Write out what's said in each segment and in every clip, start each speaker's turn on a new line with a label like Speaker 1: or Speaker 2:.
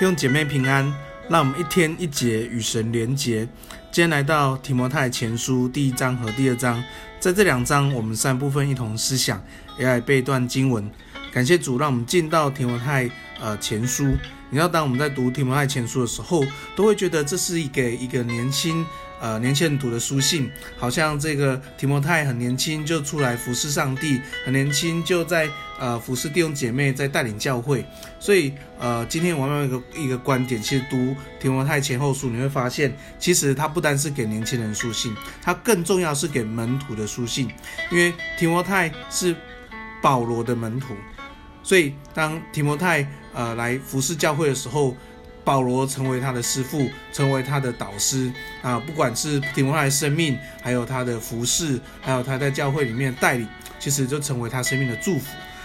Speaker 1: 弟兄姐妹平安，让我们一天一节与神连结。今天来到提摩太前书第一章和第二章，在这两章我们三部分一同思想，也来背段经文。感谢主，让我们进到提摩太呃前书。你知道，当我们在读提摩太前书的时候，都会觉得这是给一个年轻。呃，年轻人读的书信，好像这个提摩太很年轻就出来服侍上帝，很年轻就在呃服侍弟兄姐妹，在带领教会。所以呃，今天我们有一个一个观点，其实读提摩太前后书，你会发现，其实它不单是给年轻人书信，它更重要是给门徒的书信，因为提摩太是保罗的门徒，所以当提摩太呃来服侍教会的时候。保罗成为他的师傅，成为他的导师啊！不管是提摩太的生命，还有他的服侍，还有他在教会里面带领，其实就成为他生命的祝福。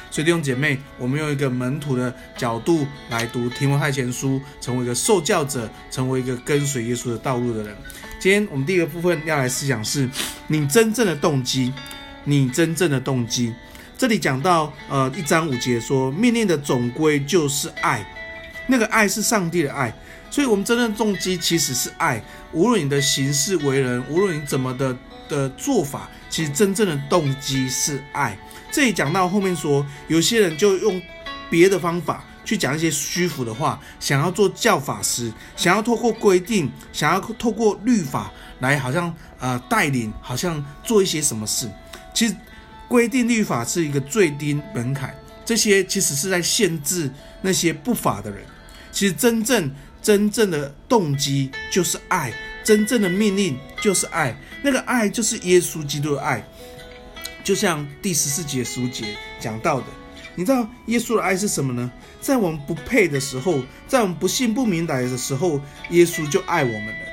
Speaker 1: 所以弟兄姐妹，我们用一个门徒的角度来读提摩太前书，成为一个受教者，成为一个跟随耶稣的道路的人。今天我们第一个部分要来思想是你真正的动机，你真正的动机。这里讲到呃一章五节说，命令的总归就是爱。那个爱是上帝的爱，所以我们真正的动机其实是爱。无论你的行事为人，无论你怎么的的做法，其实真正的动机是爱。这里讲到后面说，有些人就用别的方法去讲一些虚浮的话，想要做教法师，想要透过规定，想要透过律法来好像呃带领，好像做一些什么事。其实规定律法是一个最低门槛，这些其实是在限制那些不法的人。其实真正真正的动机就是爱，真正的命令就是爱，那个爱就是耶稣基督的爱，就像第十四节、书节讲到的，你知道耶稣的爱是什么呢？在我们不配的时候，在我们不信不明白的时候，耶稣就爱我们了。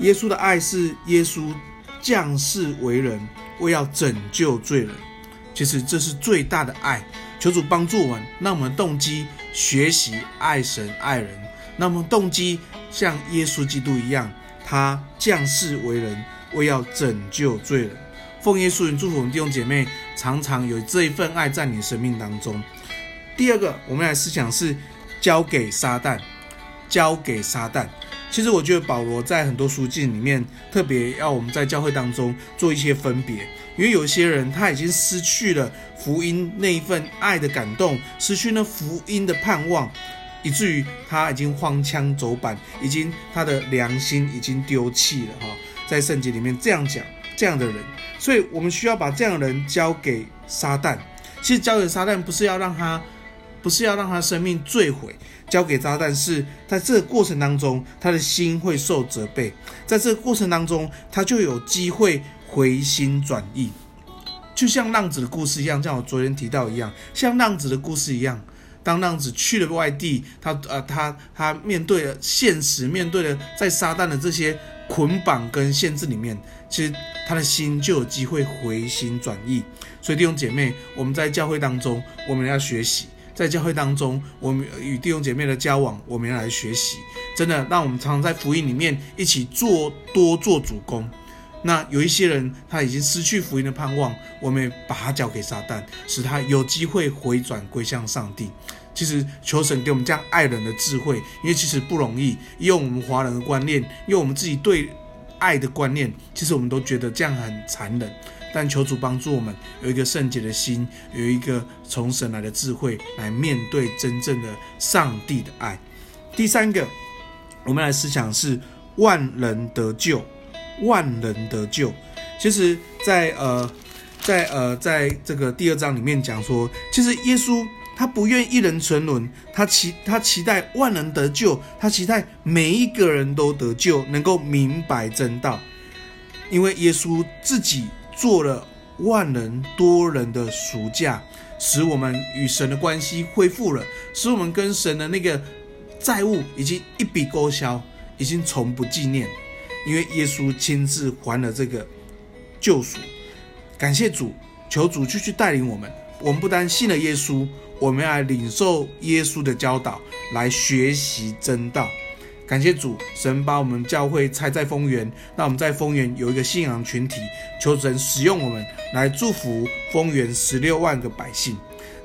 Speaker 1: 耶稣的爱是耶稣降世为人，为要拯救罪人。其实这是最大的爱。求主帮助我们，让我们动机学习爱神爱人，让我们动机像耶稣基督一样，他降世为人，为要拯救罪人。奉耶稣名祝福我们弟兄姐妹，常常有这一份爱在你生命当中。第二个，我们来思想是交给撒旦，交给撒旦。其实我觉得保罗在很多书信里面特别要我们在教会当中做一些分别，因为有些人他已经失去了福音那一份爱的感动，失去了福音的盼望，以至于他已经荒腔走板，已经他的良心已经丢弃了哈。在圣经里面这样讲，这样的人，所以我们需要把这样的人交给撒旦。其实交给撒旦不是要让他，不是要让他生命坠毁。交给撒旦是在这个过程当中，他的心会受责备，在这个过程当中，他就有机会回心转意，就像浪子的故事一样，像我昨天提到一样，像浪子的故事一样，当浪子去了外地，他呃他他面对了现实，面对了在撒旦的这些捆绑跟限制里面，其实他的心就有机会回心转意。所以弟兄姐妹，我们在教会当中，我们要学习。在教会当中，我们与弟兄姐妹的交往，我们要来学习。真的，让我们常常在福音里面一起做多做主工。那有一些人他已经失去福音的盼望，我们把他交给撒旦，使他有机会回转归向上帝。其实求神给我们这样爱人的智慧，因为其实不容易。用我们华人的观念，用我们自己对爱的观念，其实我们都觉得这样很残忍。但求主帮助我们有一个圣洁的心，有一个从神来的智慧，来面对真正的上帝的爱。第三个，我们来思想是万人得救，万人得救。其实在，呃，在呃，在这个第二章里面讲说，其实耶稣他不愿一人沉沦，他期他期待万人得救，他期待每一个人都得救，能够明白真道，因为耶稣自己。做了万人多人的赎价，使我们与神的关系恢复了，使我们跟神的那个债务已经一笔勾销，已经从不纪念，因为耶稣亲自还了这个救赎。感谢主，求主继续带领我们。我们不单信了耶稣，我们要领受耶稣的教导，来学习真道。感谢主，神把我们教会拆在丰原，让我们在丰原有一个信仰群体。求神使用我们来祝福丰原十六万个百姓，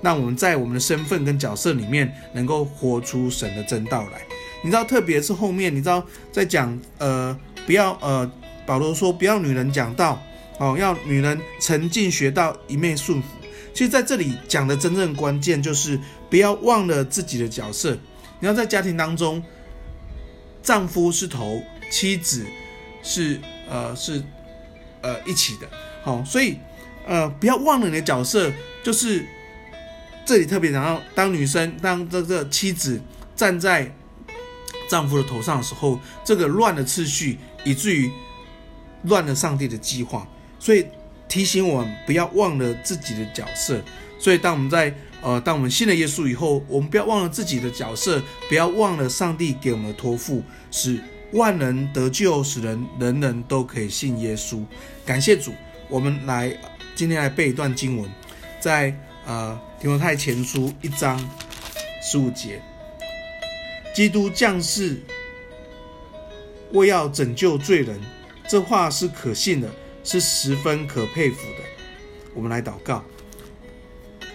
Speaker 1: 让我们在我们的身份跟角色里面能够活出神的真道来。你知道，特别是后面，你知道在讲呃，不要呃，保罗说不要女人讲道哦，要女人沉浸学到，一面顺服。其实在这里讲的真正关键就是不要忘了自己的角色。你要在家庭当中，丈夫是头，妻子是呃是呃一起的。好，所以呃不要忘了你的角色，就是这里特别讲到，当女生当这个妻子站在丈夫的头上的时候，这个乱了次序，以至于乱了上帝的计划，所以提醒我们不要忘了自己的角色。所以当我们在呃，当我们信了耶稣以后，我们不要忘了自己的角色，不要忘了上帝给我们的托付，使万人得救，使人人人都可以信耶稣。感谢主，我们来今天来背一段经文，在呃提摩太前书一章十五节，基督降世为要拯救罪人，这话是可信的，是十分可佩服的。我们来祷告。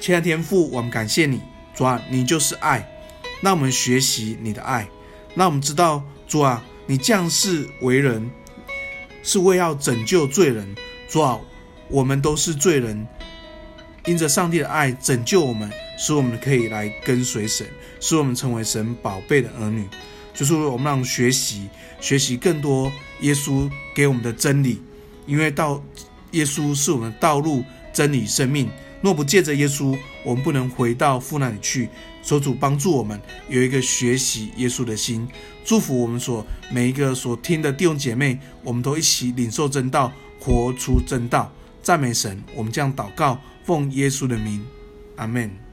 Speaker 1: 亲爱的天父，我们感谢你，主啊，你就是爱，让我们学习你的爱，让我们知道，主啊，你降世为人，是为要拯救罪人，主啊，我们都是罪人，因着上帝的爱拯救我们，使我们可以来跟随神，使我们成为神宝贝的儿女，就是我们让学习学习更多耶稣给我们的真理，因为道耶稣是我们的道路、真理、生命。若不借着耶稣，我们不能回到父那里去。所主帮助我们有一个学习耶稣的心，祝福我们所每一个所听的弟兄姐妹，我们都一起领受真道，活出真道。赞美神，我们这样祷告，奉耶稣的名，阿门。